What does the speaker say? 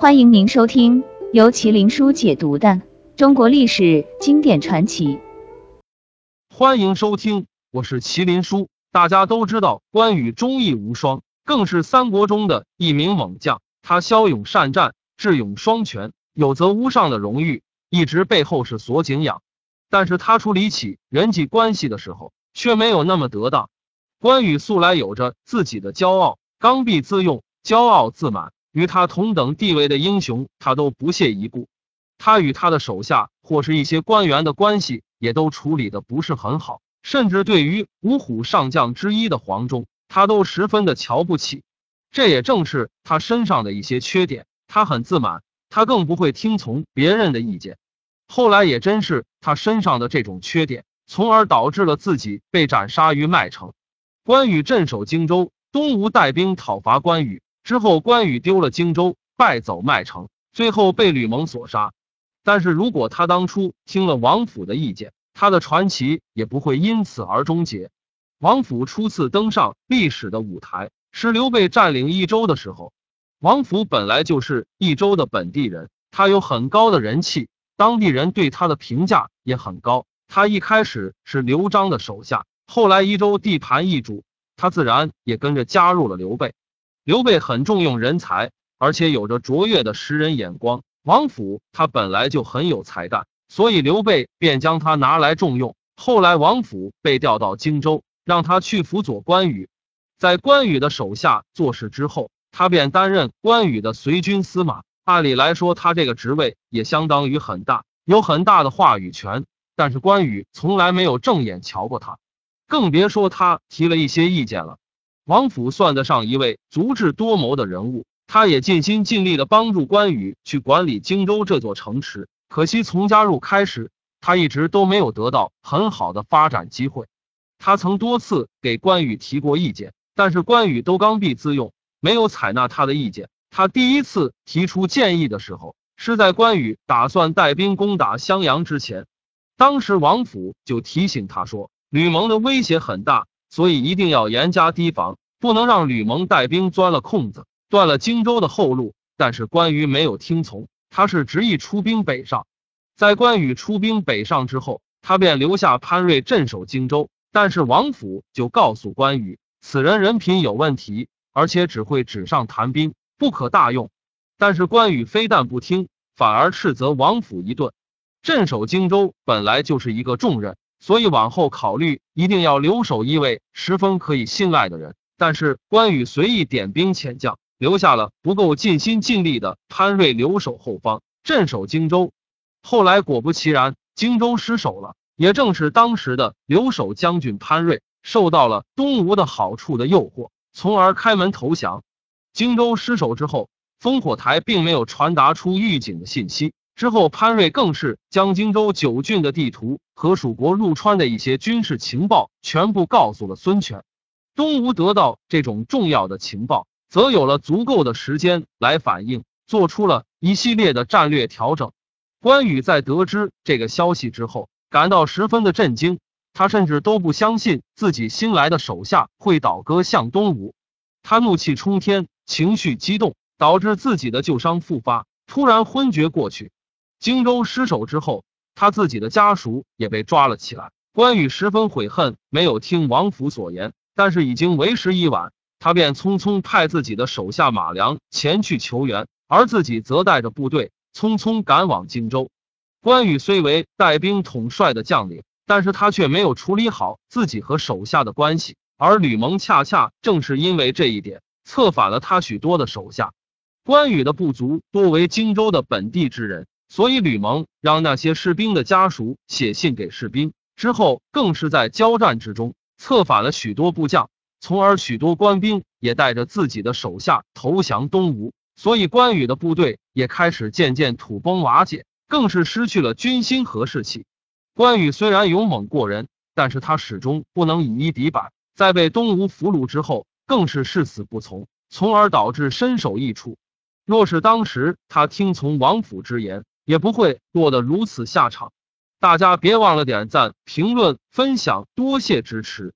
欢迎您收听由麒麟书解读的中国历史经典传奇。欢迎收听，我是麒麟书。大家都知道关羽忠义无双，更是三国中的一名猛将。他骁勇善战，智勇双全，有则无上的荣誉，一直被后世所敬仰。但是他处理起人际关系的时候，却没有那么得当。关羽素来有着自己的骄傲，刚愎自用，骄傲自满。与他同等地位的英雄，他都不屑一顾。他与他的手下或是一些官员的关系，也都处理的不是很好。甚至对于五虎上将之一的黄忠，他都十分的瞧不起。这也正是他身上的一些缺点。他很自满，他更不会听从别人的意见。后来也真是他身上的这种缺点，从而导致了自己被斩杀于麦城。关羽镇守荆州，东吴带兵讨伐关羽。之后，关羽丢了荆州，败走麦城，最后被吕蒙所杀。但是如果他当初听了王府的意见，他的传奇也不会因此而终结。王府初次登上历史的舞台是刘备占领益州的时候。王府本来就是益州的本地人，他有很高的人气，当地人对他的评价也很高。他一开始是刘璋的手下，后来益州地盘易主，他自然也跟着加入了刘备。刘备很重用人才，而且有着卓越的识人眼光。王府他本来就很有才干，所以刘备便将他拿来重用。后来王府被调到荆州，让他去辅佐关羽。在关羽的手下做事之后，他便担任关羽的随军司马。按理来说，他这个职位也相当于很大，有很大的话语权。但是关羽从来没有正眼瞧过他，更别说他提了一些意见了。王府算得上一位足智多谋的人物，他也尽心尽力的帮助关羽去管理荆州这座城池。可惜从加入开始，他一直都没有得到很好的发展机会。他曾多次给关羽提过意见，但是关羽都刚愎自用，没有采纳他的意见。他第一次提出建议的时候，是在关羽打算带兵攻打襄阳之前。当时王府就提醒他说，吕蒙的威胁很大。所以一定要严加提防，不能让吕蒙带兵钻了空子，断了荆州的后路。但是关羽没有听从，他是执意出兵北上。在关羽出兵北上之后，他便留下潘瑞镇守荆州。但是王府就告诉关羽，此人人品有问题，而且只会纸上谈兵，不可大用。但是关羽非但不听，反而斥责王府一顿。镇守荆州本来就是一个重任。所以往后考虑，一定要留守一位十分可以信赖的人。但是关羽随意点兵遣将，留下了不够尽心尽力的潘瑞留守后方，镇守荆州。后来果不其然，荆州失守了。也正是当时的留守将军潘瑞受到了东吴的好处的诱惑，从而开门投降。荆州失守之后，烽火台并没有传达出预警的信息。之后，潘瑞更是将荆州九郡的地图和蜀国入川的一些军事情报全部告诉了孙权。东吴得到这种重要的情报，则有了足够的时间来反应，做出了一系列的战略调整。关羽在得知这个消息之后，感到十分的震惊，他甚至都不相信自己新来的手下会倒戈向东吴，他怒气冲天，情绪激动，导致自己的旧伤复发，突然昏厥过去。荆州失守之后，他自己的家属也被抓了起来。关羽十分悔恨，没有听王府所言，但是已经为时已晚，他便匆匆派自己的手下马良前去求援，而自己则带着部队匆匆赶往荆州。关羽虽为带兵统帅的将领，但是他却没有处理好自己和手下的关系，而吕蒙恰恰正是因为这一点，策反了他许多的手下。关羽的部族多为荆州的本地之人。所以，吕蒙让那些士兵的家属写信给士兵，之后更是在交战之中策反了许多部将，从而许多官兵也带着自己的手下投降东吴。所以，关羽的部队也开始渐渐土崩瓦解，更是失去了军心和士气。关羽虽然勇猛过人，但是他始终不能以一敌百，在被东吴俘虏之后，更是誓死不从，从而导致身首异处。若是当时他听从王府之言，也不会落得如此下场。大家别忘了点赞、评论、分享，多谢支持。